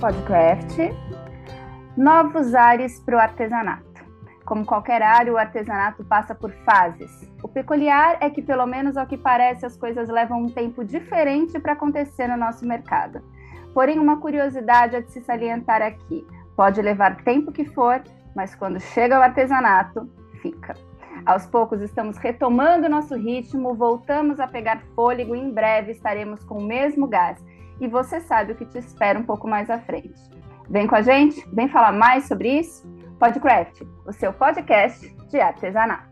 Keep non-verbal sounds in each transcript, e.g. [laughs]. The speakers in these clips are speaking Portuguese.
Podcraft. Novos ares para o artesanato. Como qualquer área, o artesanato passa por fases. O peculiar é que, pelo menos ao que parece, as coisas levam um tempo diferente para acontecer no nosso mercado. Porém, uma curiosidade a de se salientar aqui: pode levar tempo que for, mas quando chega o artesanato, fica. Aos poucos estamos retomando nosso ritmo, voltamos a pegar fôlego e em breve estaremos com o mesmo gás. E você sabe o que te espera um pouco mais à frente. Vem com a gente? Vem falar mais sobre isso? Podcraft, o seu podcast de artesanato.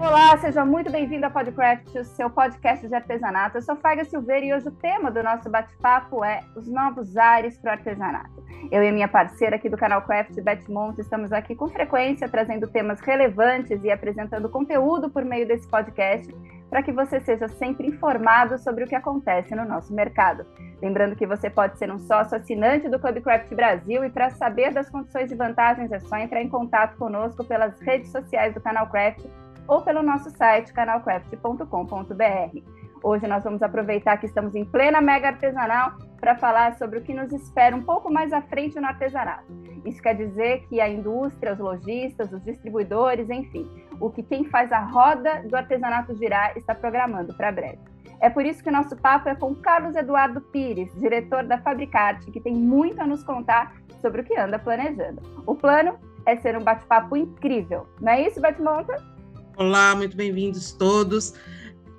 Olá, seja muito bem-vindo ao Podcraft, o seu podcast de artesanato. Eu sou Faiga Silveira e hoje o tema do nosso bate-papo é os novos ares para o artesanato. Eu e a minha parceira aqui do canal Craft, Beth Monte, estamos aqui com frequência trazendo temas relevantes e apresentando conteúdo por meio desse podcast para que você seja sempre informado sobre o que acontece no nosso mercado. Lembrando que você pode ser um sócio assinante do Club Craft Brasil e para saber das condições e vantagens é só entrar em contato conosco pelas redes sociais do canal Craft ou pelo nosso site canalcraft.com.br. Hoje nós vamos aproveitar que estamos em plena mega artesanal para falar sobre o que nos espera um pouco mais à frente no artesanato. Isso quer dizer que a indústria, os lojistas, os distribuidores, enfim, o que quem faz a roda do artesanato girar está programando para breve. É por isso que o nosso papo é com Carlos Eduardo Pires, diretor da Fabricarte, que tem muito a nos contar sobre o que anda planejando. O plano é ser um bate-papo incrível, não é isso, Batmonta? Olá, muito bem-vindos todos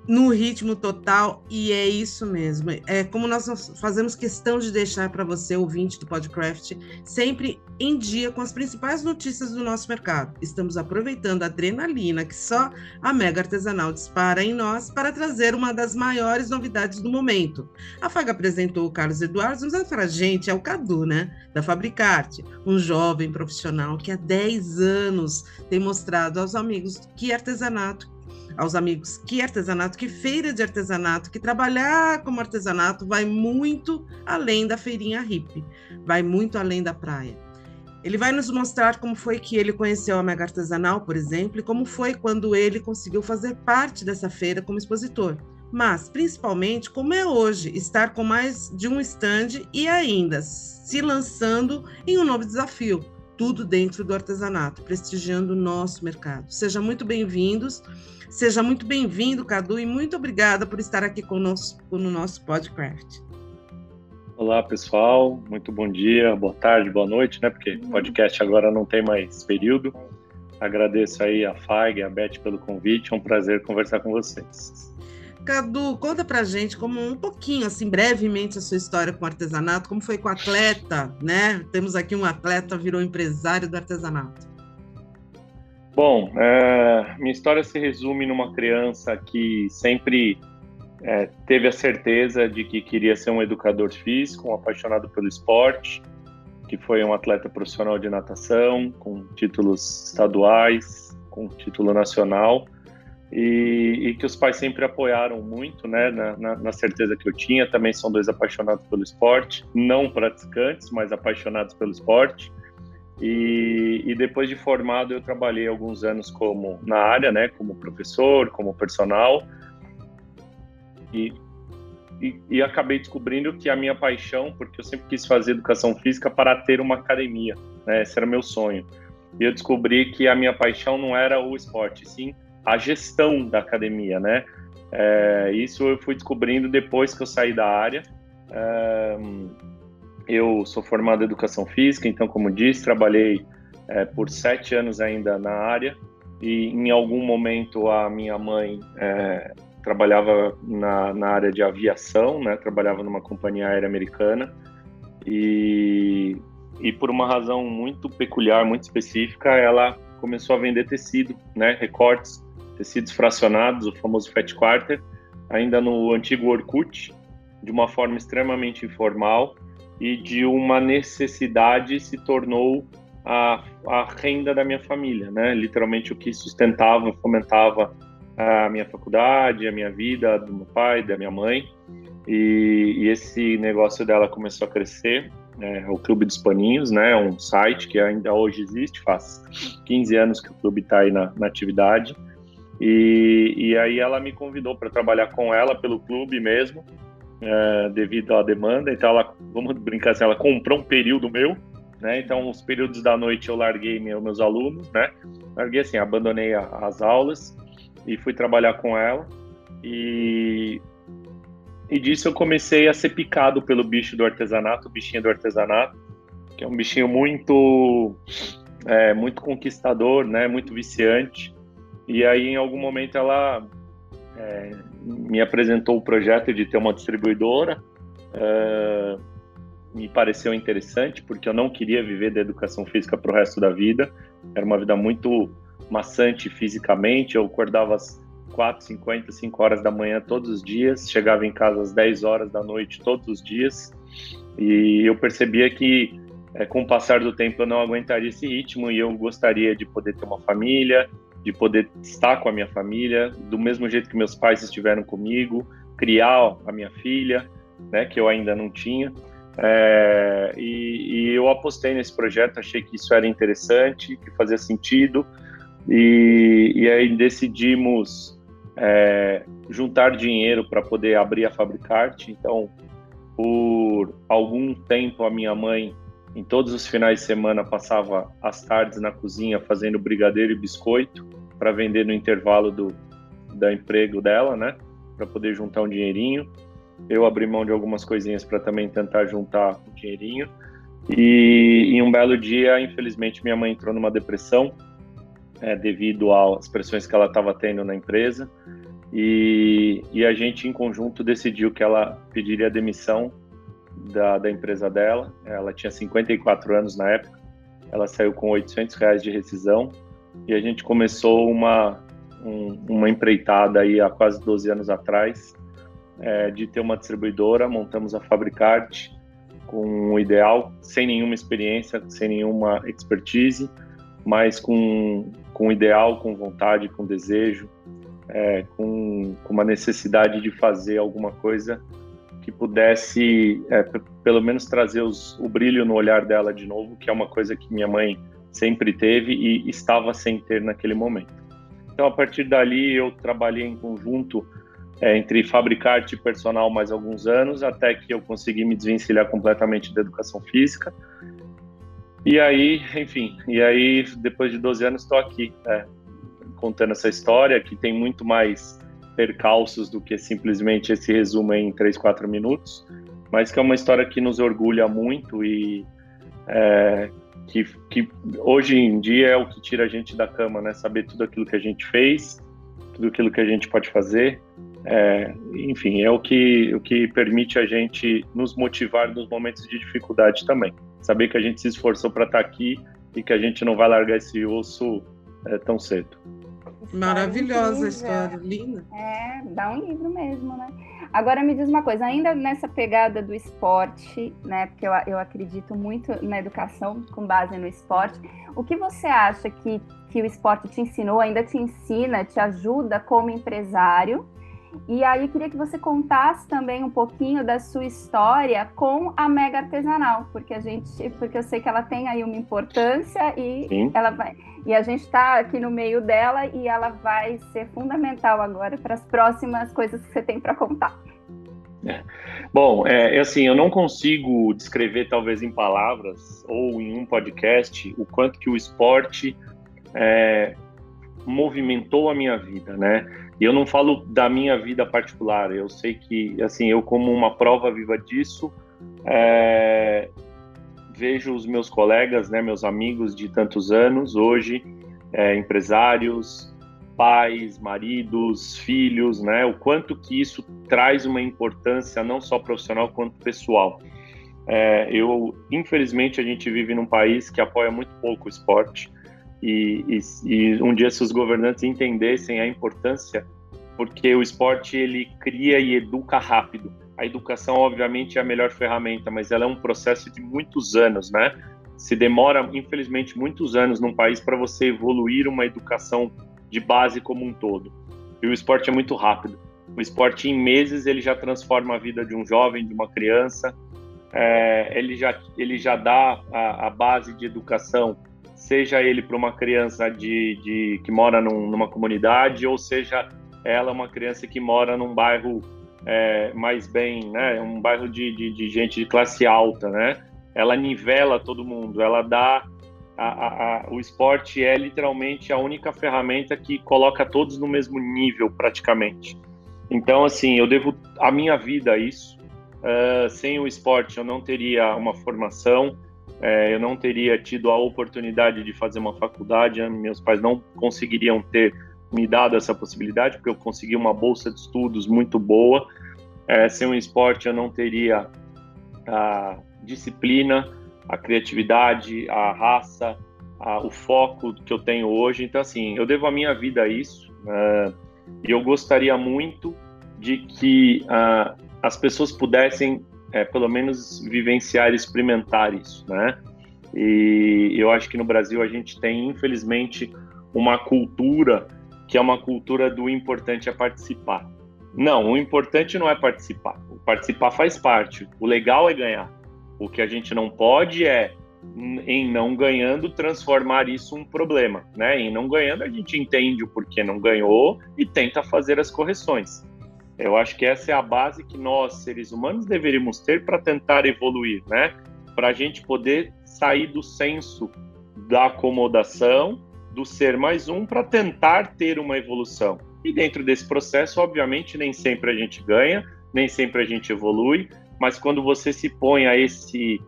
no ritmo total e é isso mesmo. É como nós fazemos questão de deixar para você, ouvinte do Podcraft, sempre em dia com as principais notícias do nosso mercado. Estamos aproveitando a adrenalina que só a Mega Artesanal dispara em nós para trazer uma das maiores novidades do momento. A Faga apresentou o Carlos Eduardo, mas para a gente é o Cadu, né? Da Fabricarte, um jovem profissional que há 10 anos tem mostrado aos amigos que artesanato aos amigos que artesanato, que feira de artesanato, que trabalhar como artesanato vai muito além da feirinha hippie, vai muito além da praia. Ele vai nos mostrar como foi que ele conheceu a Mega Artesanal, por exemplo, e como foi quando ele conseguiu fazer parte dessa feira como expositor. Mas, principalmente, como é hoje estar com mais de um stand e ainda se lançando em um novo desafio, tudo dentro do artesanato, prestigiando o nosso mercado. Sejam muito bem-vindos. Seja muito bem-vindo, Cadu, e muito obrigada por estar aqui conosco no nosso podcast. Olá, pessoal. Muito bom dia, boa tarde, boa noite, né? Porque uhum. podcast agora não tem mais período. Agradeço aí a FAG a Beth pelo convite. É um prazer conversar com vocês. Cadu, conta pra gente como um pouquinho, assim, brevemente, a sua história com o artesanato, como foi com o atleta, né? Temos aqui um atleta, virou empresário do artesanato. Bom, é, minha história se resume numa criança que sempre é, teve a certeza de que queria ser um educador físico, um apaixonado pelo esporte, que foi um atleta profissional de natação, com títulos estaduais, com título nacional, e, e que os pais sempre apoiaram muito, né, na, na, na, certeza que eu tinha. Também são dois apaixonados pelo esporte, não praticantes, mas apaixonados pelo esporte. E, e, depois de formado eu trabalhei alguns anos como na área, né, como professor, como personal. E, e, e, acabei descobrindo que a minha paixão, porque eu sempre quis fazer educação física para ter uma academia, né, esse era meu sonho. E eu descobri que a minha paixão não era o esporte, sim a gestão da academia, né. É, isso eu fui descobrindo depois que eu saí da área. É, eu sou formado em educação física, então, como disse, trabalhei é, por sete anos ainda na área e em algum momento a minha mãe é, trabalhava na, na, área de aviação, né? Trabalhava numa companhia aérea americana e, e por uma razão muito peculiar, muito específica, ela começou a vender tecido, né? Recortes, tecidos fracionados, o famoso Fat Quarter, ainda no antigo Orkut, de uma forma extremamente informal e de uma necessidade se tornou a, a renda da minha família, né? Literalmente o que sustentava, fomentava a minha faculdade, a minha vida, do meu pai, da minha mãe. E, e esse negócio dela começou a crescer. É, o Clube dos Paninhos, né? Um site que ainda hoje existe, faz 15 anos que o clube está aí na, na atividade. E, e aí ela me convidou para trabalhar com ela pelo clube mesmo, é, devido à demanda. Então ela, vamos brincar assim, ela comprou um período meu, né? Então os períodos da noite eu larguei meus alunos, né? Larguei assim, abandonei a, as aulas e fui trabalhar com ela. E e disso eu comecei a ser picado pelo bicho do artesanato, o bichinho do artesanato, que é um bichinho muito é, muito conquistador, né? Muito viciante. E aí, em algum momento, ela é, me apresentou o projeto de ter uma distribuidora. É, me pareceu interessante, porque eu não queria viver da educação física para o resto da vida. Era uma vida muito maçante fisicamente. Eu acordava às 4, 50, 5 horas da manhã todos os dias, chegava em casa às 10 horas da noite todos os dias. E eu percebia que é, com o passar do tempo eu não aguentaria esse ritmo e eu gostaria de poder ter uma família, de poder estar com a minha família, do mesmo jeito que meus pais estiveram comigo, criar a minha filha, né, que eu ainda não tinha. É, e, e, eu apostei nesse projeto, achei que isso era interessante, que fazia sentido, e, e aí decidimos é, juntar dinheiro para poder abrir a Fabricarte. Então, por algum tempo, a minha mãe em todos os finais de semana passava as tardes na cozinha fazendo brigadeiro e biscoito para vender no intervalo do da emprego dela, né? Para poder juntar um dinheirinho. Eu abri mão de algumas coisinhas para também tentar juntar um dinheirinho. E em um belo dia, infelizmente, minha mãe entrou numa depressão é, devido às pressões que ela estava tendo na empresa. E, e a gente, em conjunto, decidiu que ela pediria demissão da, da empresa dela. Ela tinha 54 anos na época. Ela saiu com 800 reais de rescisão e a gente começou uma, um, uma empreitada aí há quase 12 anos atrás é, de ter uma distribuidora. Montamos a Fabricarte com o ideal, sem nenhuma experiência, sem nenhuma expertise, mas com, com ideal, com vontade, com desejo, é, com, com uma necessidade de fazer alguma coisa que pudesse, é, pelo menos, trazer os, o brilho no olhar dela de novo, que é uma coisa que minha mãe sempre teve e estava sem ter naquele momento. Então, a partir dali, eu trabalhei em conjunto é, entre fabricante e personal mais alguns anos, até que eu consegui me desvencilhar completamente da educação física. E aí, enfim, e aí, depois de 12 anos, estou aqui, é, contando essa história, que tem muito mais percalços do que simplesmente esse resumo em 3, 4 minutos, mas que é uma história que nos orgulha muito e é, que, que hoje em dia é o que tira a gente da cama, né? Saber tudo aquilo que a gente fez, tudo aquilo que a gente pode fazer. É, enfim, é o que, o que permite a gente nos motivar nos momentos de dificuldade também. Saber que a gente se esforçou para estar tá aqui e que a gente não vai largar esse osso é, tão cedo. Maravilhosa a história, linda. É, dá um livro mesmo, né? Agora me diz uma coisa, ainda nessa pegada do esporte, né? Porque eu, eu acredito muito na educação com base no esporte. O que você acha que, que o esporte te ensinou, ainda te ensina, te ajuda como empresário? E aí queria que você contasse também um pouquinho da sua história com a Mega Artesanal, porque a gente, porque eu sei que ela tem aí uma importância e Sim. ela vai, e a gente está aqui no meio dela e ela vai ser fundamental agora para as próximas coisas que você tem para contar. É. Bom, é, é, assim, eu não consigo descrever talvez em palavras ou em um podcast o quanto que o esporte é, movimentou a minha vida, né? E eu não falo da minha vida particular, eu sei que, assim, eu como uma prova viva disso, é, vejo os meus colegas, né, meus amigos de tantos anos, hoje, é, empresários, pais, maridos, filhos, né, o quanto que isso traz uma importância não só profissional quanto pessoal. É, eu, infelizmente, a gente vive num país que apoia muito pouco o esporte, e, e, e, um dia se os governantes entendessem a importância, porque o esporte ele cria e educa rápido. A educação, obviamente, é a melhor ferramenta, mas ela é um processo de muitos anos, né? Se demora, infelizmente, muitos anos num país para você evoluir uma educação de base como um todo. E o esporte é muito rápido. O esporte, em meses, ele já transforma a vida de um jovem, de uma criança. É, ele, já, ele já dá a, a base de educação seja ele para uma criança de, de que mora num, numa comunidade, ou seja ela uma criança que mora num bairro é, mais bem, né, um bairro de, de, de, gente de classe alta, né? Ela nivela todo mundo, ela dá a, a, a, o esporte é literalmente a única ferramenta que coloca todos no mesmo nível praticamente. Então, assim, eu devo a minha vida a isso. Uh, sem o esporte, eu não teria uma formação, uh, eu não teria tido a oportunidade de fazer uma faculdade. Meus pais não conseguiriam ter me dado essa possibilidade, porque eu consegui uma bolsa de estudos muito boa. Uh, sem o esporte, eu não teria a disciplina, a criatividade, a raça, a, o foco que eu tenho hoje. Então, assim, eu devo a minha vida a isso. e eu gostaria muito de que uh, as pessoas pudessem, é, pelo menos, vivenciar, experimentar isso, né? E eu acho que no Brasil a gente tem, infelizmente, uma cultura que é uma cultura do importante é participar. Não, o importante não é participar. O participar faz parte. O legal é ganhar. O que a gente não pode é, em não ganhando, transformar isso um problema. Né? Em não ganhando, a gente entende o porquê não ganhou e tenta fazer as correções. Eu acho que essa é a base que nós, seres humanos, deveríamos ter para tentar evoluir, né? Para a gente poder sair do senso da acomodação, do ser mais um, para tentar ter uma evolução. E dentro desse processo, obviamente, nem sempre a gente ganha, nem sempre a gente evolui, mas quando você se põe a esse,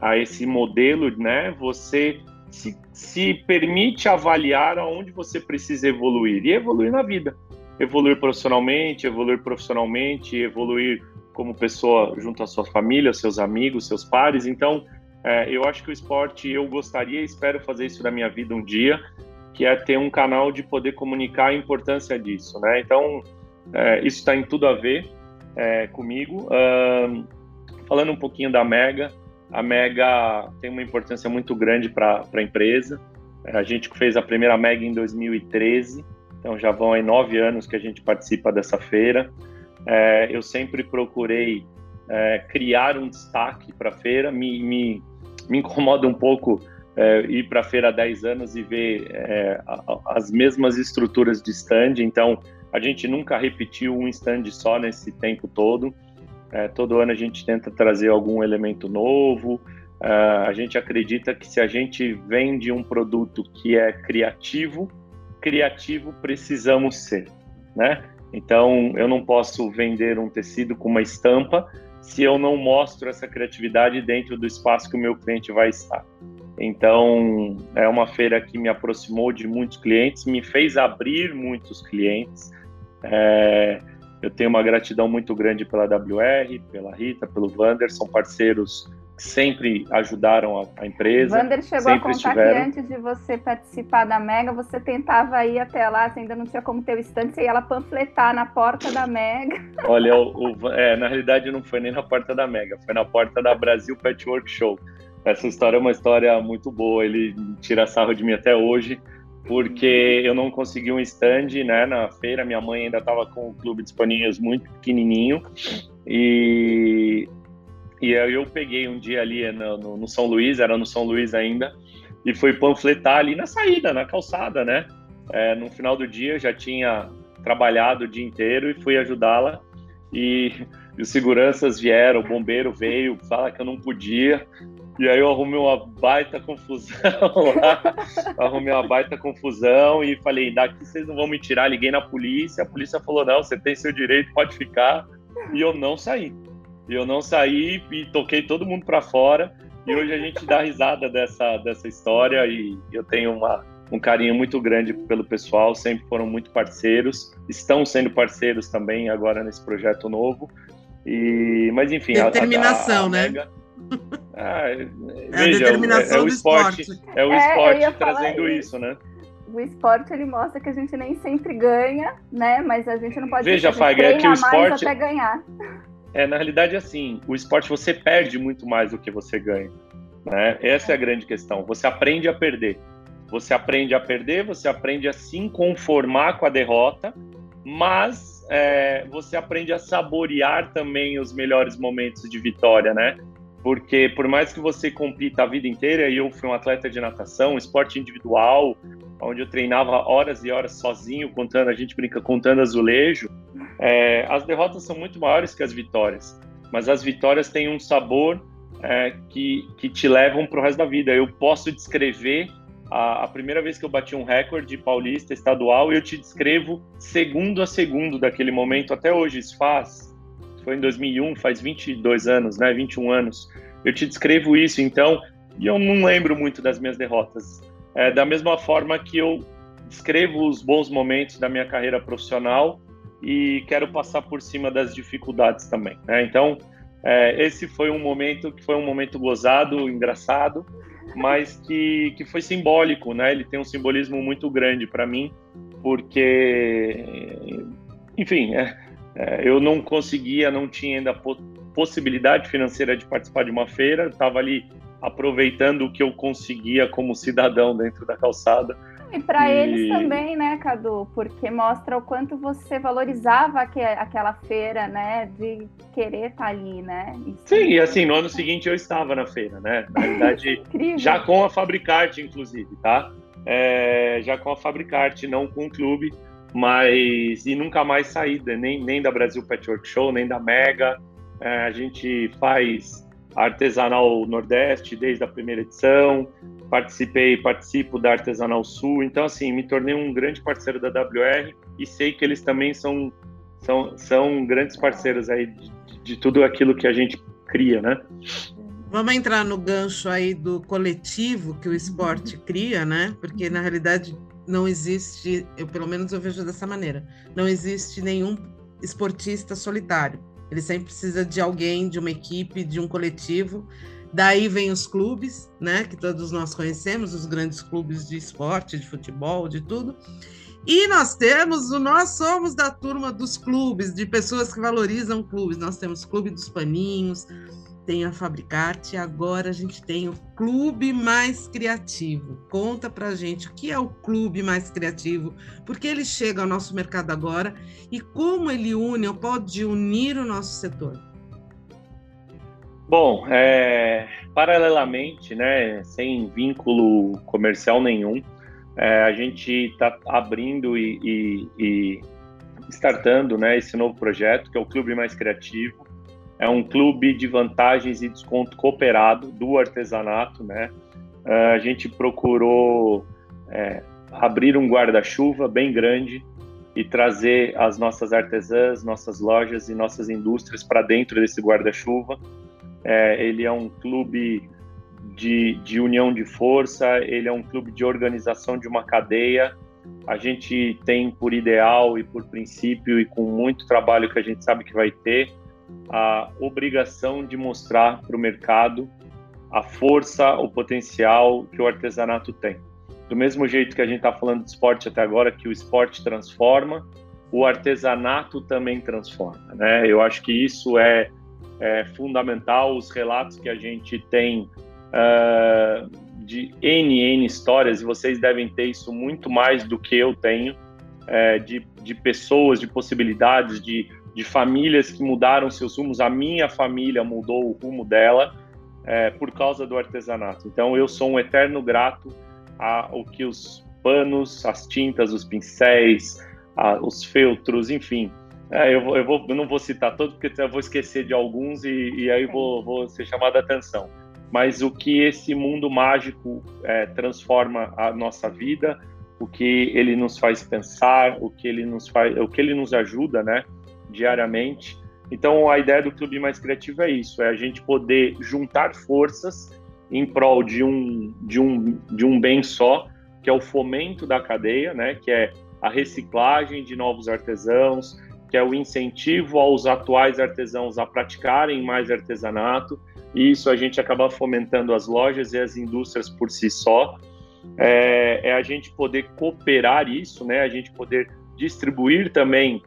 a esse modelo, né, você se, se permite avaliar aonde você precisa evoluir e evoluir na vida evoluir profissionalmente, evoluir profissionalmente, evoluir como pessoa junto à sua família, seus amigos, seus pares. Então, é, eu acho que o esporte, eu gostaria espero fazer isso na minha vida um dia, que é ter um canal de poder comunicar a importância disso, né? Então, é, isso está em tudo a ver é, comigo. Um, falando um pouquinho da Mega, a Mega tem uma importância muito grande para a empresa. A gente fez a primeira Mega em 2013, então já vão aí nove anos que a gente participa dessa feira. É, eu sempre procurei é, criar um destaque para a feira. Me, me, me, incomoda um pouco é, ir para a feira há 10 anos e ver é, as mesmas estruturas de stand. Então, a gente nunca repetiu um stand só nesse tempo todo. É, todo ano a gente tenta trazer algum elemento novo. É, a gente acredita que se a gente vende um produto que é criativo, criativo precisamos ser, né? Então, eu não posso vender um tecido com uma estampa se eu não mostro essa criatividade dentro do espaço que o meu cliente vai estar. Então, é uma feira que me aproximou de muitos clientes, me fez abrir muitos clientes. É, eu tenho uma gratidão muito grande pela WR, pela Rita, pelo Vander, são parceiros sempre ajudaram a, a empresa. Wander chegou a contar estiveram. que antes de você participar da Mega, você tentava ir até lá, você ainda não tinha como ter o estante, você ia lá panfletar na porta da Mega. [laughs] Olha, o, o, é, na realidade não foi nem na porta da Mega, foi na porta da Brasil Patchwork Show. Essa história é uma história muito boa, ele tira sarro de mim até hoje, porque eu não consegui um stand né, na feira, minha mãe ainda estava com o clube de paninhos muito pequenininho, e e aí eu peguei um dia ali no, no, no, São Luís, era no São Luís ainda, e fui panfletar ali na saída, na calçada, né? É, no final do dia eu já tinha trabalhado o dia inteiro e fui ajudá-la. E, [laughs] e, os seguranças vieram, o bombeiro veio, fala que eu não podia. E aí eu arrumei uma baita confusão [laughs] lá, arrumei uma baita confusão e falei, daqui vocês não vão me tirar, liguei na polícia, a polícia falou, não, você tem seu direito, pode ficar. E eu não saí. E eu não saí e toquei todo mundo para fora. E hoje a gente dá risada dessa, dessa história e eu tenho uma, um carinho muito grande pelo pessoal, sempre foram muito parceiros, estão sendo parceiros também agora nesse projeto novo. E, mas enfim, determinação, a, a, a né? Mega, [laughs] ah, é, veja, determinação é, é, o esporte, esporte. é o esporte é, trazendo isso, né? o esporte ele mostra que a gente nem sempre ganha, né? Mas a gente não pode Veja, Fag, é que o esporte até ganhar. É, na realidade, assim, o esporte você perde muito mais do que você ganha. Né? Essa é a grande questão. Você aprende a perder. Você aprende a perder, você aprende a se conformar com a derrota, mas é, você aprende a saborear também os melhores momentos de vitória, né? porque por mais que você compita a vida inteira, e eu fui um atleta de natação, esporte individual, onde eu treinava horas e horas sozinho, contando, a gente brinca contando azulejo, é, as derrotas são muito maiores que as vitórias, mas as vitórias têm um sabor é, que, que te levam para o resto da vida. Eu posso descrever a, a, primeira vez que eu bati um recorde paulista estadual, eu te descrevo segundo a segundo daquele momento até hoje. Isso faz foi em 2001, faz 22 anos, né? 21 anos. Eu te descrevo isso, então, e eu não lembro muito das minhas derrotas. É, da mesma forma que eu descrevo os bons momentos da minha carreira profissional e quero passar por cima das dificuldades também. Né? Então, é, esse foi um momento que foi um momento gozado, engraçado, mas que, que foi simbólico, né? Ele tem um simbolismo muito grande para mim, porque, enfim, é, é, eu não conseguia, não tinha ainda possibilidade financeira de participar de uma feira, estava ali aproveitando o que eu conseguia como cidadão dentro da calçada. E para e... eles também, né, Cadu? Porque mostra o quanto você valorizava aquela feira, né? De querer estar tá ali, né? Isso Sim, e assim, no ano seguinte eu estava na feira, né? Na verdade, [laughs] já com a Fabricarte, inclusive, tá? É, já com a Fabricarte, não com o clube mas e nunca mais saí nem, nem da Brasil Patchwork Show, nem da Mega. É, a gente faz Artesanal Nordeste desde a primeira edição, participei, participo da Artesanal Sul, então assim, me tornei um grande parceiro da WR e sei que eles também são, são, são grandes parceiros aí de, de tudo aquilo que a gente cria, né? Vamos entrar no gancho aí do coletivo que o esporte cria, né? Porque na realidade não existe, eu pelo menos eu vejo dessa maneira, não existe nenhum esportista solitário. Ele sempre precisa de alguém, de uma equipe, de um coletivo. Daí vem os clubes, né, que todos nós conhecemos, os grandes clubes de esporte, de futebol, de tudo. E nós temos, nós somos da turma dos clubes, de pessoas que valorizam clubes. Nós temos Clube dos Paninhos, tem a Fabricarte, agora a gente tem o Clube Mais Criativo. Conta pra gente o que é o Clube Mais Criativo, por que ele chega ao nosso mercado agora e como ele une ou pode unir o nosso setor. Bom, é, paralelamente, né, sem vínculo comercial nenhum, é, a gente está abrindo e, e, e startando né, esse novo projeto, que é o Clube Mais Criativo é um clube de vantagens e desconto cooperado do artesanato, né? Uh, a gente procurou é, abrir um guarda-chuva bem grande e trazer as nossas artesãs, nossas lojas e nossas indústrias para dentro desse guarda-chuva. É, ele é um clube de, de união de força, ele é um clube de organização de uma cadeia. A gente tem por ideal e por princípio e com muito trabalho que a gente sabe que vai ter, a obrigação de mostrar para o mercado a força, o potencial que o artesanato tem. Do mesmo jeito que a gente está falando de esporte até agora, que o esporte transforma, o artesanato também transforma. Né? Eu acho que isso é, é fundamental. Os relatos que a gente tem uh, de N, N histórias, e vocês devem ter isso muito mais do que eu tenho, é, de, de pessoas, de possibilidades, de de famílias que mudaram seus rumos. A minha família mudou o rumo dela é, por causa do artesanato. Então eu sou um eterno grato ao que os panos, as tintas, os pincéis, a, os feltros, enfim. É, eu, eu, vou, eu não vou citar todos porque eu vou esquecer de alguns e, e aí vou, vou ser chamado a atenção. Mas o que esse mundo mágico é, transforma a nossa vida, o que ele nos faz pensar, o que ele nos faz, o que ele nos ajuda, né? Diariamente. Então, a ideia do Clube Mais Criativo é isso: é a gente poder juntar forças em prol de um, de um, de um bem só, que é o fomento da cadeia, né? que é a reciclagem de novos artesãos, que é o incentivo aos atuais artesãos a praticarem mais artesanato. E isso a gente acaba fomentando as lojas e as indústrias por si só. É, é a gente poder cooperar isso, né? a gente poder distribuir também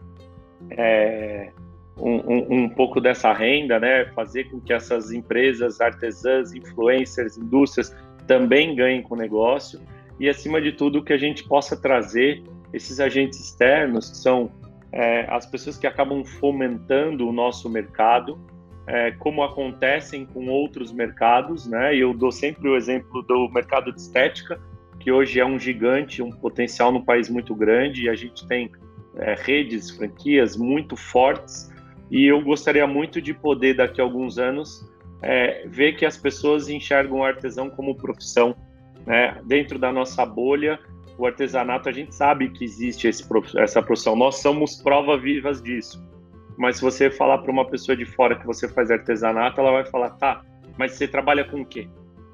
é, um, um, um, pouco dessa renda, né? Fazer com que essas empresas, artesãs, influencers, indústrias também ganhem com o negócio e, acima de tudo, que a gente possa trazer esses agentes externos, que são é, as pessoas que acabam fomentando o nosso mercado, é, como acontecem com outros mercados, né? Eu dou sempre o exemplo do mercado de estética, que hoje é um gigante, um potencial no país muito grande, e a gente tem é, redes, franquias muito fortes. E eu gostaria muito de poder, daqui a alguns anos, é, ver que as pessoas enxergam o artesão como profissão. Né? Dentro da nossa bolha, o artesanato, a gente sabe que existe esse, essa profissão. Nós somos prova vivas disso. Mas se você falar para uma pessoa de fora que você faz artesanato, ela vai falar, tá, mas você trabalha com o quê?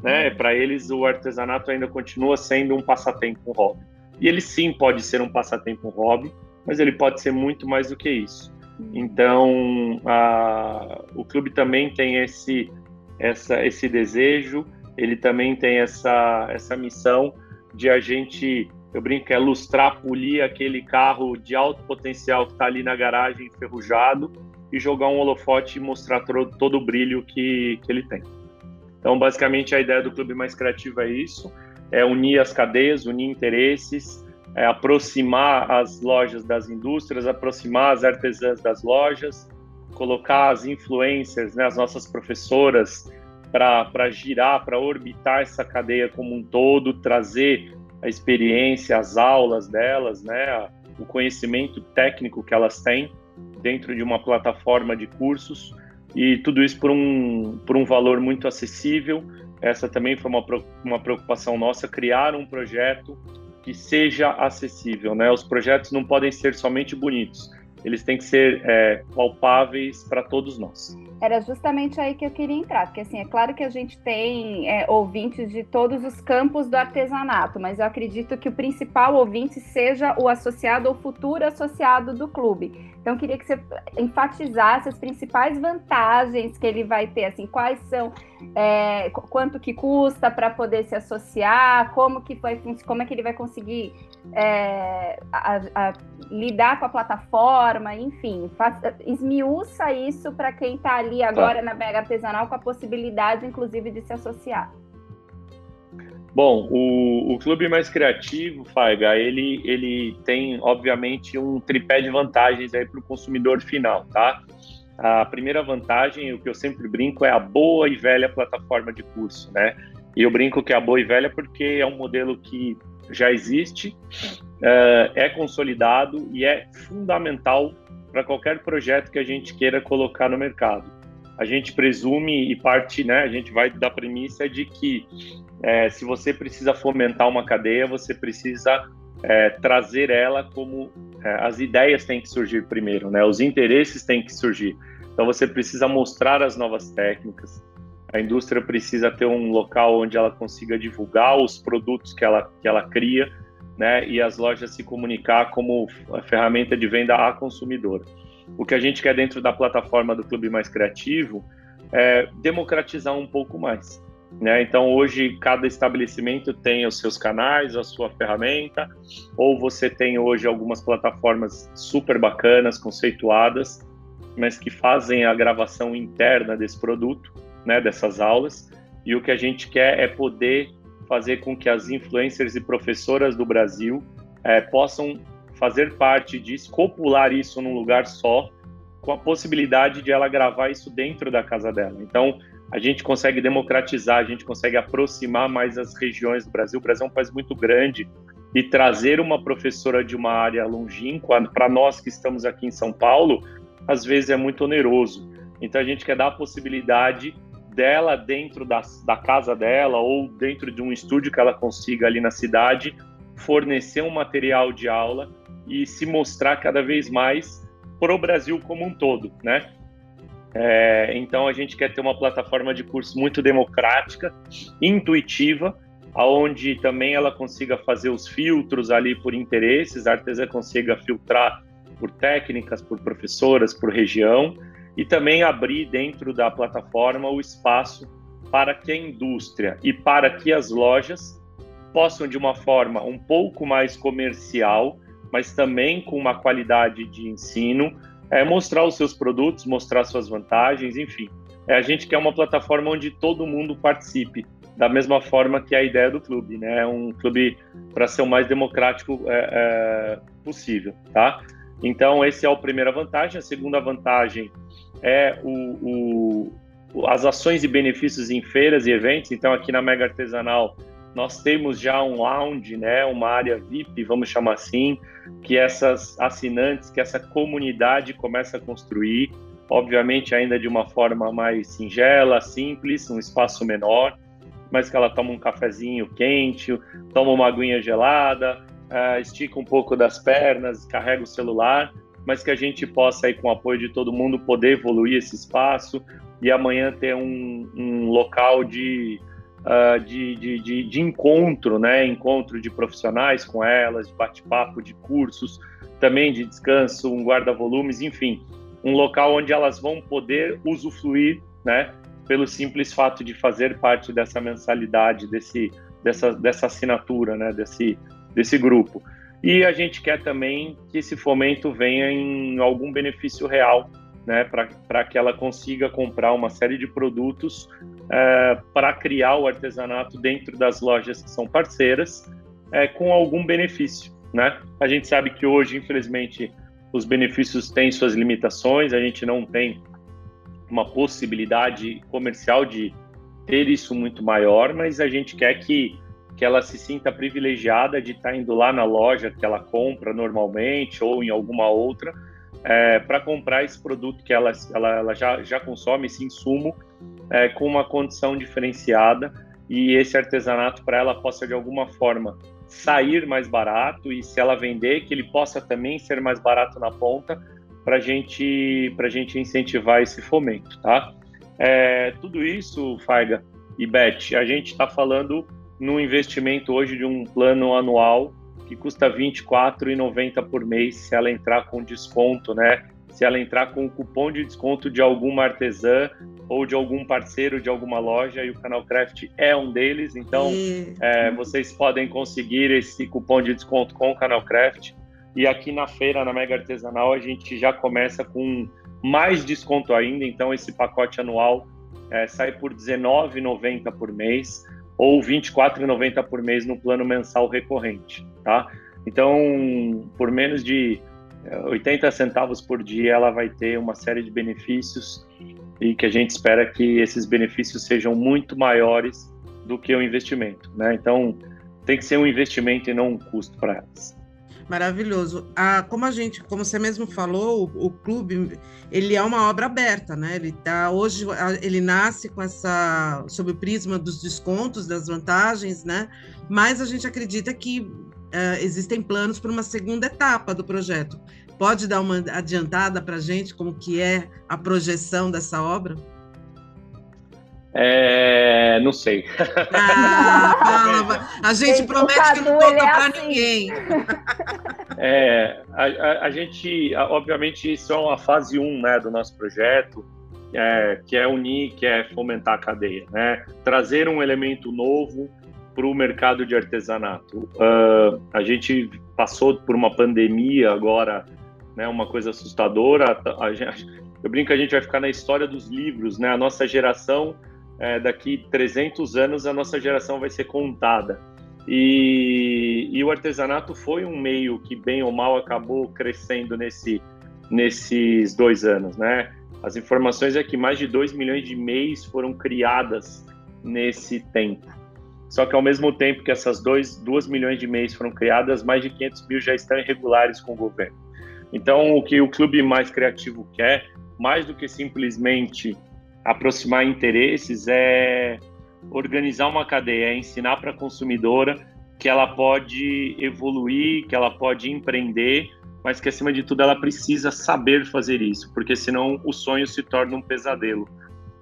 Né? Uhum. Para eles, o artesanato ainda continua sendo um passatempo, um hobby. E ele sim pode ser um passatempo, um hobby, mas ele pode ser muito mais do que isso. Uhum. Então, a, o clube também tem esse, essa, esse desejo, ele também tem essa, essa missão de a gente eu brinco é lustrar, polir aquele carro de alto potencial que está ali na garagem enferrujado e jogar um holofote e mostrar todo, todo o brilho que, que ele tem. Então, basicamente, a ideia do Clube Mais Criativo é isso: é unir as cadeias, unir interesses, é aproximar as lojas das indústrias, aproximar as artesãs das lojas, colocar as influencers, né, as nossas professoras, para girar, para orbitar essa cadeia como um todo, trazer a experiência, as aulas delas, né, o conhecimento técnico que elas têm dentro de uma plataforma de cursos e tudo isso por um, por um valor muito acessível. Essa também foi uma, uma preocupação nossa, criar um projeto que seja acessível. Né? Os projetos não podem ser somente bonitos, eles têm que ser é, palpáveis para todos nós. Era justamente aí que eu queria entrar, porque assim, é claro que a gente tem é, ouvintes de todos os campos do artesanato, mas eu acredito que o principal ouvinte seja o associado ou futuro associado do clube. Então, queria que você enfatizasse as principais vantagens que ele vai ter, assim, quais são, é, quanto que custa para poder se associar, como que vai, como é que ele vai conseguir é, a, a, lidar com a plataforma, enfim, faça, esmiuça isso para quem está ali agora tá. na Mega Artesanal com a possibilidade, inclusive, de se associar. Bom, o, o Clube Mais Criativo, Faiga, ele, ele tem, obviamente, um tripé de vantagens aí para o consumidor final, tá? A primeira vantagem, o que eu sempre brinco, é a boa e velha plataforma de curso, né? E eu brinco que é a boa e velha porque é um modelo que já existe, uh, é consolidado e é fundamental para qualquer projeto que a gente queira colocar no mercado. A gente presume e parte, né, a gente vai da premissa de que é, se você precisa fomentar uma cadeia, você precisa é, trazer ela como é, as ideias têm que surgir primeiro, né? Os interesses têm que surgir. Então você precisa mostrar as novas técnicas, a indústria precisa ter um local onde ela consiga divulgar os produtos que ela, que ela cria, né? E as lojas se comunicar como ferramenta de venda a consumidor. O que a gente quer dentro da plataforma do Clube Mais Criativo é democratizar um pouco mais. Né? Então, hoje, cada estabelecimento tem os seus canais, a sua ferramenta, ou você tem hoje algumas plataformas super bacanas, conceituadas, mas que fazem a gravação interna desse produto né, dessas aulas. E o que a gente quer é poder fazer com que as influencers e professoras do Brasil é, possam fazer parte disso, copular isso num lugar só, com a possibilidade de ela gravar isso dentro da casa dela. Então, a gente consegue democratizar, a gente consegue aproximar mais as regiões do Brasil. O Brasil é um país muito grande e trazer uma professora de uma área longínqua para nós que estamos aqui em São Paulo, às vezes é muito oneroso. Então, a gente quer dar a possibilidade dela dentro da, da casa dela ou dentro de um estúdio que ela consiga ali na cidade fornecer um material de aula e se mostrar cada vez mais para o Brasil como um todo, né? É, então a gente quer ter uma plataforma de curso muito democrática, intuitiva, aonde também ela consiga fazer os filtros ali por interesses, a artesã consiga filtrar por técnicas, por professoras, por região, e também abrir dentro da plataforma o espaço para que a indústria e para que as lojas possam, de uma forma um pouco mais comercial, mas também com uma qualidade de ensino, é, mostrar os seus produtos, mostrar suas vantagens, enfim. É, a gente quer uma plataforma onde todo mundo participe, da mesma forma que a ideia do clube, né? Um clube para ser o mais democrático é, é, possível, tá? Então, essa é a primeira vantagem. A segunda vantagem é o, o, as ações e benefícios em feiras e eventos. Então, aqui na Mega Artesanal, nós temos já um lounge, né, uma área VIP, vamos chamar assim, que essas assinantes, que essa comunidade começa a construir, obviamente ainda de uma forma mais singela, simples, um espaço menor, mas que ela toma um cafezinho quente, toma uma aguinha gelada, uh, estica um pouco das pernas, carrega o celular, mas que a gente possa, aí, com o apoio de todo mundo, poder evoluir esse espaço e amanhã ter um, um local de, uh, de, de, de, de, encontro, né? Encontro de profissionais com elas, de bate-papo, de cursos, também de descanso, um guarda-volumes, enfim, um local onde elas vão poder usufruir, né? Pelo simples fato de fazer parte dessa mensalidade, desse, dessa, dessa assinatura, né? Desse, desse grupo. E a gente quer também que esse fomento venha em algum benefício real, né, para que ela consiga comprar uma série de produtos é, para criar o artesanato dentro das lojas que são parceiras, é, com algum benefício. Né? A gente sabe que hoje, infelizmente, os benefícios têm suas limitações, a gente não tem uma possibilidade comercial de ter isso muito maior, mas a gente quer que que ela se sinta privilegiada de estar indo lá na loja que ela compra normalmente ou em alguma outra é, para comprar esse produto que ela, ela, ela já, já consome, esse insumo, é, com uma condição diferenciada e esse artesanato para ela possa de alguma forma sair mais barato e se ela vender que ele possa também ser mais barato na ponta para gente para gente incentivar esse fomento, tá? É, tudo isso, Faiga e Beth, a gente está falando no investimento hoje de um plano anual que custa R$ 24,90 por mês se ela entrar com desconto, né? Se ela entrar com o cupom de desconto de alguma artesã ou de algum parceiro de alguma loja, e o Canal Craft é um deles, então é, vocês podem conseguir esse cupom de desconto com o Canal Craft. E aqui na feira, na Mega Artesanal, a gente já começa com mais desconto ainda, então esse pacote anual é, sai por R$19,90 por mês ou R$ 24,90 por mês no plano mensal recorrente, tá? Então, por menos de 80 eh, centavos por dia, ela vai ter uma série de benefícios e que a gente espera que esses benefícios sejam muito maiores do que o investimento, né? Então, tem que ser um investimento e não um custo para elas. Maravilhoso. Ah, como a gente, como você mesmo falou, o, o, clube ele é uma obra aberta, né? Ele tá hoje, ele nasce com essa sob o prisma dos descontos, das vantagens, né? Mas a gente acredita que uh, existem planos para uma segunda etapa do projeto. Pode dar uma adiantada para a gente como que é a projeção dessa obra? É, não sei. Ah, a gente promete que não conta é para assim. ninguém. [laughs] É, a, a, a, gente, obviamente, isso é uma fase 1 né, do nosso projeto, é, que é unir, que é fomentar a cadeia, né? trazer um elemento novo para o mercado de artesanato. Uh, a gente passou por uma pandemia agora, né, uma coisa assustadora. A gente, eu brinco que a gente vai ficar na história dos livros, né? A nossa geração é, daqui 300 anos a nossa geração vai ser contada. E, e, o artesanato foi um meio que, bem ou mal, acabou crescendo nesse, nesses dois anos, né? As informações é que mais de 2 milhões de MEIs foram criadas nesse tempo. Só que ao mesmo tempo que essas 2 milhões de MEIs foram criadas, mais de 500 mil já estão irregulares com o governo. Então, o que o Clube Mais Criativo quer, mais do que simplesmente aproximar interesses, é organizar uma cadeia, é ensinar para a consumidora que ela pode evoluir, que ela pode empreender, mas que acima de tudo ela precisa saber fazer isso, porque senão o sonho se torna um pesadelo.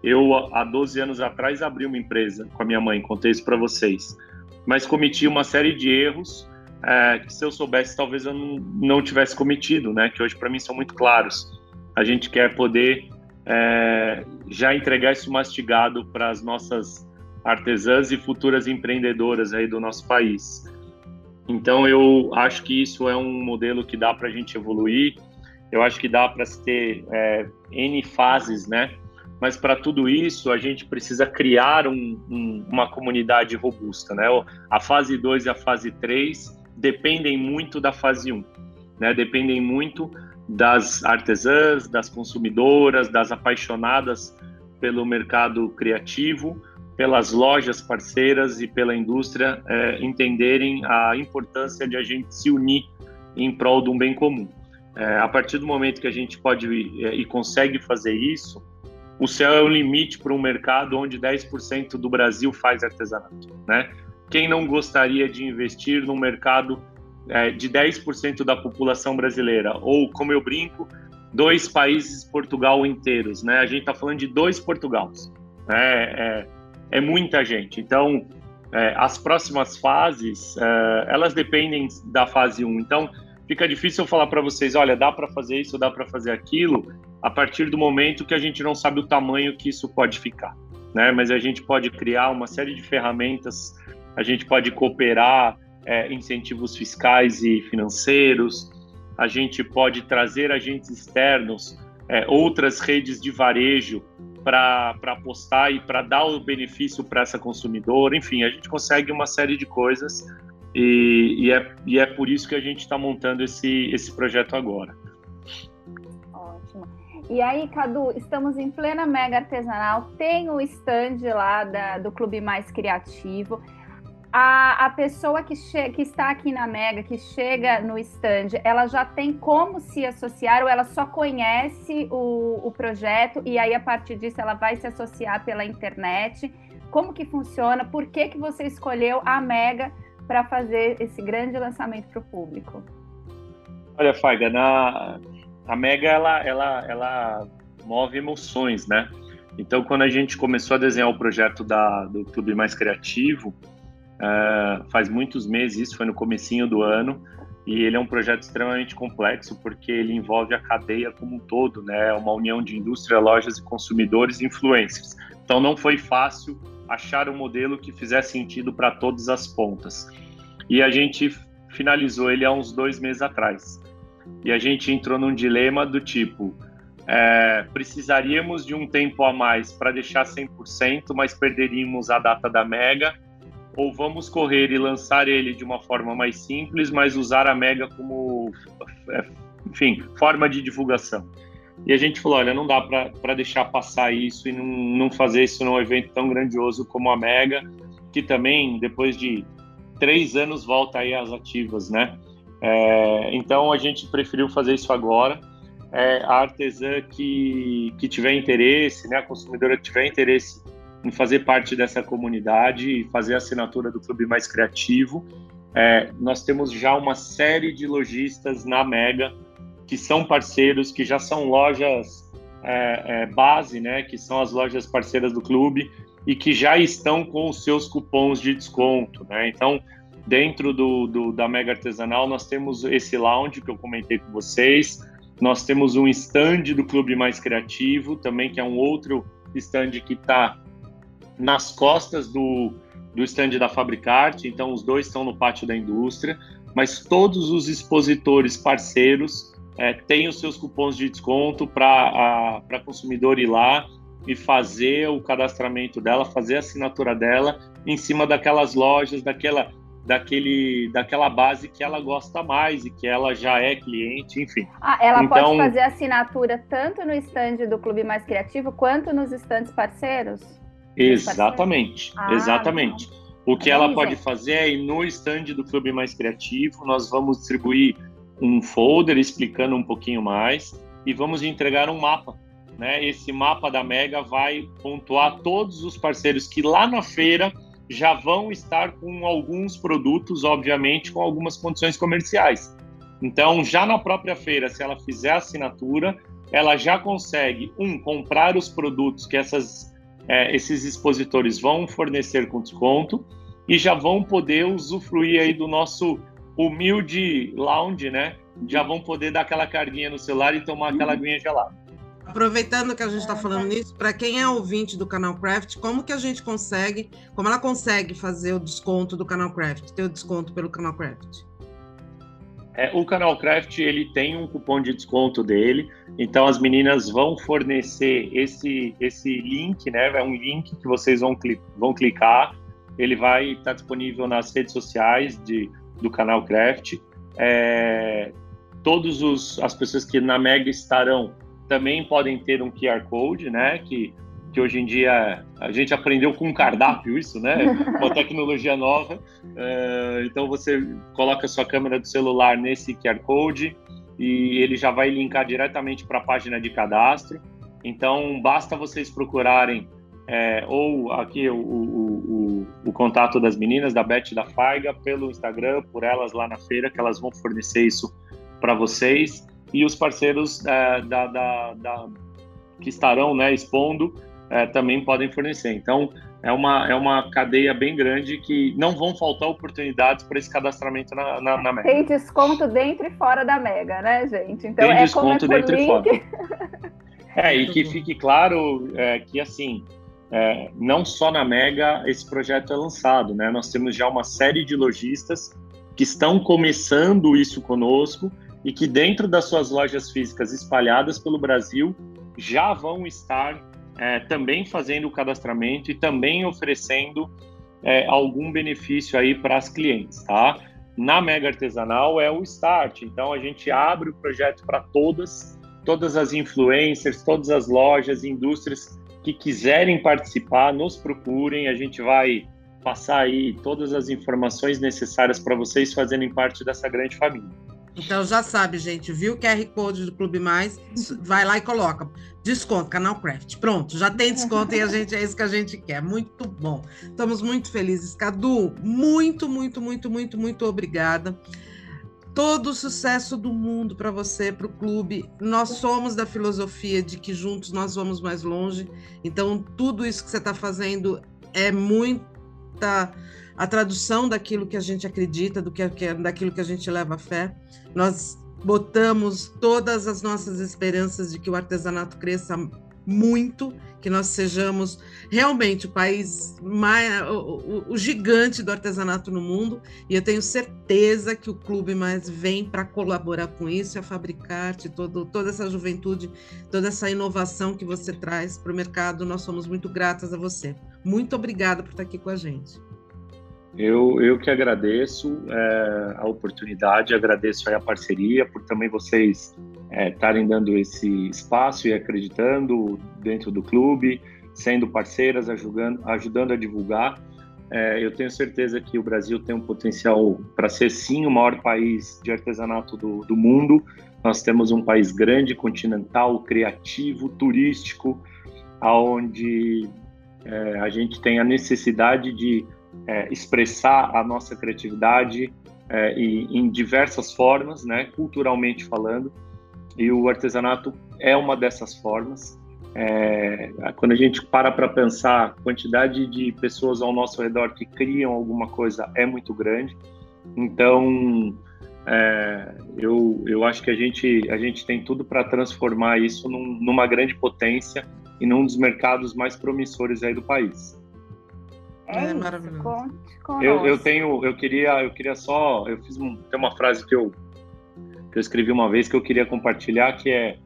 Eu, há 12 anos atrás, abri uma empresa com a minha mãe, contei isso para vocês, mas cometi uma série de erros é, que se eu soubesse talvez eu não, não tivesse cometido, né? Que hoje para mim são muito claros. A gente quer poder é, já entregar isso mastigado para as nossas artesãs e futuras empreendedoras aí do nosso país. Então eu acho que isso é um modelo que dá para a gente evoluir. Eu acho que dá para ter é, n fases, né? Mas para tudo isso a gente precisa criar um, um, uma comunidade robusta, né? A fase 2 e a fase 3 dependem muito da fase 1. Um. né? Dependem muito das artesãs, das consumidoras, das apaixonadas pelo mercado criativo, pelas lojas parceiras e pela indústria é, entenderem a importância de a gente se unir em prol de um bem comum. É, a partir do momento que a gente pode é, e consegue fazer isso, o céu é o limite para um mercado onde 10% do Brasil faz artesanato, né? Quem não gostaria de investir num mercado é, de 10% da população brasileira? Ou, como eu brinco, dois países Portugal inteiros, né? A gente está falando de dois Portugals, né? É, é muita gente. Então, é, as próximas fases, é, elas dependem da fase 1. Então, fica difícil eu falar para vocês, olha, dá para fazer isso, dá para fazer aquilo, a partir do momento que a gente não sabe o tamanho que isso pode ficar, né? Mas a gente pode criar uma série de ferramentas, a gente pode cooperar, é, incentivos fiscais e financeiros, a gente pode trazer agentes externos, é, outras redes de varejo para apostar e para dar o benefício para essa consumidora. Enfim, a gente consegue uma série de coisas e, e, é, e é por isso que a gente está montando esse, esse projeto agora. Ótimo. E aí, Cadu, estamos em plena mega artesanal, tem o stand lá da, do Clube Mais Criativo a, a pessoa que, que está aqui na Mega, que chega no stand, ela já tem como se associar ou ela só conhece o, o projeto e aí a partir disso ela vai se associar pela internet? Como que funciona? Por que, que você escolheu a Mega para fazer esse grande lançamento para o público? Olha, Faiga, na, a Mega ela, ela, ela move emoções, né? Então, quando a gente começou a desenhar o projeto da, do Clube Mais Criativo, Uh, faz muitos meses, isso foi no comecinho do ano, e ele é um projeto extremamente complexo porque ele envolve a cadeia como um todo, né? Uma união de indústria, lojas e consumidores e influencers. Então não foi fácil achar um modelo que fizesse sentido para todas as pontas. E a gente finalizou ele há uns dois meses atrás. E a gente entrou num dilema do tipo: é, precisaríamos de um tempo a mais para deixar 100%, mas perderíamos a data da Mega ou vamos correr e lançar ele de uma forma mais simples, mas usar a Mega como, é, enfim, forma de divulgação. E a gente falou, olha, não dá para deixar passar isso e não, não fazer isso num evento tão grandioso como a Mega, que também, depois de três anos, volta aí às ativas, né? É, então, a gente preferiu fazer isso agora. É, a artesã que, que tiver interesse, né, a consumidora que tiver interesse em fazer parte dessa comunidade e fazer a assinatura do Clube Mais Criativo. É, nós temos já uma série de lojistas na Mega que são parceiros, que já são lojas é, é, base, né, que são as lojas parceiras do clube e que já estão com os seus cupons de desconto. Né? Então, dentro do, do, da Mega Artesanal, nós temos esse lounge que eu comentei com vocês, nós temos um stand do Clube Mais Criativo, também que é um outro stand que está nas costas do, do stand da Fabricarte, então os dois estão no pátio da indústria, mas todos os expositores parceiros é, têm os seus cupons de desconto para a consumidor ir lá e fazer o cadastramento dela, fazer a assinatura dela em cima daquelas lojas, daquela, daquele, daquela base que ela gosta mais e que ela já é cliente, enfim. Ah, ela então, pode fazer assinatura tanto no stand do Clube Mais Criativo quanto nos stands parceiros? Exatamente, ah, exatamente. O que ela pode fazer é ir no stand do Clube Mais Criativo, nós vamos distribuir um folder explicando um pouquinho mais e vamos entregar um mapa. Né? Esse mapa da Mega vai pontuar todos os parceiros que lá na feira já vão estar com alguns produtos, obviamente, com algumas condições comerciais. Então, já na própria feira, se ela fizer a assinatura, ela já consegue, um, comprar os produtos que essas é, esses expositores vão fornecer com desconto e já vão poder usufruir aí do nosso humilde lounge, né? Já vão poder dar aquela carguinha no celular e tomar aquela uhum. aguinha gelada. Aproveitando que a gente está falando nisso, para quem é ouvinte do canal Craft, como que a gente consegue, como ela consegue fazer o desconto do canal Craft, ter o desconto pelo canal Craft? É, o Canal Craft ele tem um cupom de desconto dele, então as meninas vão fornecer esse esse link, né? É um link que vocês vão, cli vão clicar. Ele vai estar disponível nas redes sociais de, do Canal Craft. É, todos os as pessoas que na Mega estarão também podem ter um QR Code, né? Que, que hoje em dia a gente aprendeu com um cardápio isso, né? [laughs] Uma tecnologia nova. Uh, então você coloca a sua câmera do celular nesse QR Code e ele já vai linkar diretamente para a página de cadastro. Então basta vocês procurarem é, ou aqui o, o, o, o, contato das meninas da Beth da Faiga pelo Instagram, por elas lá na feira, que elas vão fornecer isso para vocês e os parceiros é, da, da, da, que estarão né, expondo é, também podem fornecer. Então, é uma, é uma cadeia bem grande que não vão faltar oportunidades para esse cadastramento na, na, na, Mega. Tem desconto dentro e fora da Mega, né, gente? Então, Tem é desconto como é dentro link. e fora. [laughs] É, e que fique claro é, que, assim, é, não só na Mega esse projeto é lançado, né? Nós temos já uma série de lojistas que estão começando isso conosco e que dentro das suas lojas físicas espalhadas pelo Brasil já vão estar é, também fazendo o cadastramento e também oferecendo é, algum benefício aí para as clientes, tá? Na Mega Artesanal é o start, então a gente abre o projeto para todas, todas as influencers, todas as lojas, indústrias que quiserem participar, nos procurem, a gente vai passar aí todas as informações necessárias para vocês fazerem parte dessa grande família. Então já sabe, gente, viu o QR Code do Clube Mais, vai lá e coloca desconto, canal Craft. Pronto, já tem desconto e a gente é isso que a gente quer. Muito bom. Estamos muito felizes. Cadu, muito, muito, muito, muito, muito obrigada. Todo o sucesso do mundo para você, para o clube. Nós somos da filosofia de que juntos nós vamos mais longe. Então, tudo isso que você está fazendo é muita a tradução daquilo que a gente acredita, do que, daquilo que a gente leva a fé. Nós botamos todas as nossas esperanças de que o artesanato cresça muito, que nós sejamos realmente o país mais o, o, o, gigante do artesanato no mundo, e eu tenho certeza que o Clube Mais vem para colaborar com isso, a fabricar todo, toda essa juventude, toda essa inovação que você traz para o mercado. Nós somos muito gratas a você. Muito obrigada por estar aqui com a gente. Eu, eu que agradeço é, a oportunidade, agradeço a parceria, por também vocês é, estarem é, dando esse espaço e acreditando dentro do clube, sendo parceiras, ajudando, ajudando a divulgar. É, eu tenho certeza que o Brasil tem um potencial para ser, sim, o maior país de artesanato do, do mundo. Nós temos um país grande, continental, criativo, turístico, aonde é, a gente tem a necessidade de é, expressar a nossa criatividade é, e, em diversas formas, né, culturalmente falando, e o artesanato é uma dessas formas. É, quando a gente para para pensar, a quantidade de pessoas ao nosso redor que criam alguma coisa é muito grande. Então, é, eu, eu acho que a gente, a gente tem tudo para transformar isso num, numa grande potência e num dos mercados mais promissores aí do país. É, é maravilhoso. Conte eu, eu tenho, eu queria, eu queria só, eu fiz um, tem uma frase que eu que eu escrevi uma vez que eu queria compartilhar que é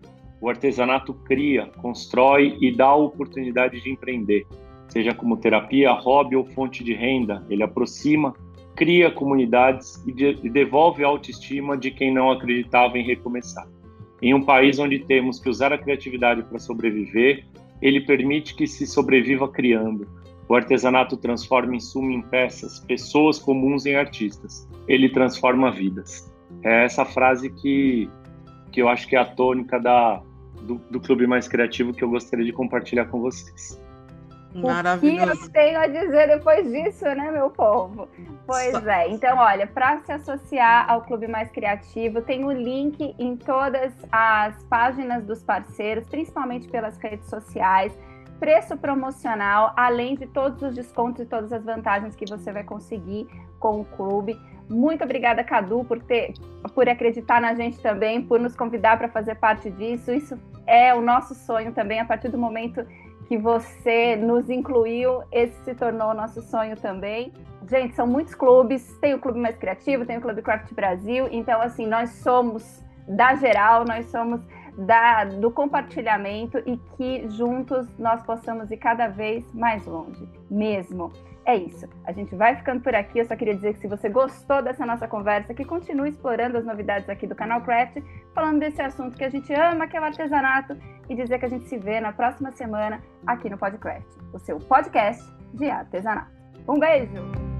o artesanato cria, constrói e dá a oportunidade de empreender, seja como terapia, hobby ou fonte de renda. Ele aproxima, cria comunidades e, de, e devolve a autoestima de quem não acreditava em recomeçar. Em um país onde temos que usar a criatividade para sobreviver, ele permite que se sobreviva criando o artesanato transforma insumo em peças, pessoas comuns em artistas. Ele transforma vidas. É essa frase que, que eu acho que é a tônica da, do, do Clube Mais Criativo que eu gostaria de compartilhar com vocês. Maravilhoso. O que eu tenho a dizer depois disso, né, meu povo? Pois é. Então, olha, para se associar ao Clube Mais Criativo, tem o link em todas as páginas dos parceiros, principalmente pelas redes sociais preço promocional, além de todos os descontos e todas as vantagens que você vai conseguir com o clube. Muito obrigada, Cadu, por ter, por acreditar na gente também, por nos convidar para fazer parte disso. Isso é o nosso sonho também. A partir do momento que você nos incluiu, esse se tornou o nosso sonho também. Gente, são muitos clubes. Tem o Clube Mais Criativo, tem o Clube Craft Brasil. Então, assim, nós somos da geral, nós somos da, do compartilhamento e que juntos nós possamos ir cada vez mais longe, mesmo. É isso. A gente vai ficando por aqui. Eu só queria dizer que se você gostou dessa nossa conversa, que continue explorando as novidades aqui do canal Craft, falando desse assunto que a gente ama, que é o artesanato, e dizer que a gente se vê na próxima semana aqui no Podcraft, o seu podcast de artesanato. Um beijo!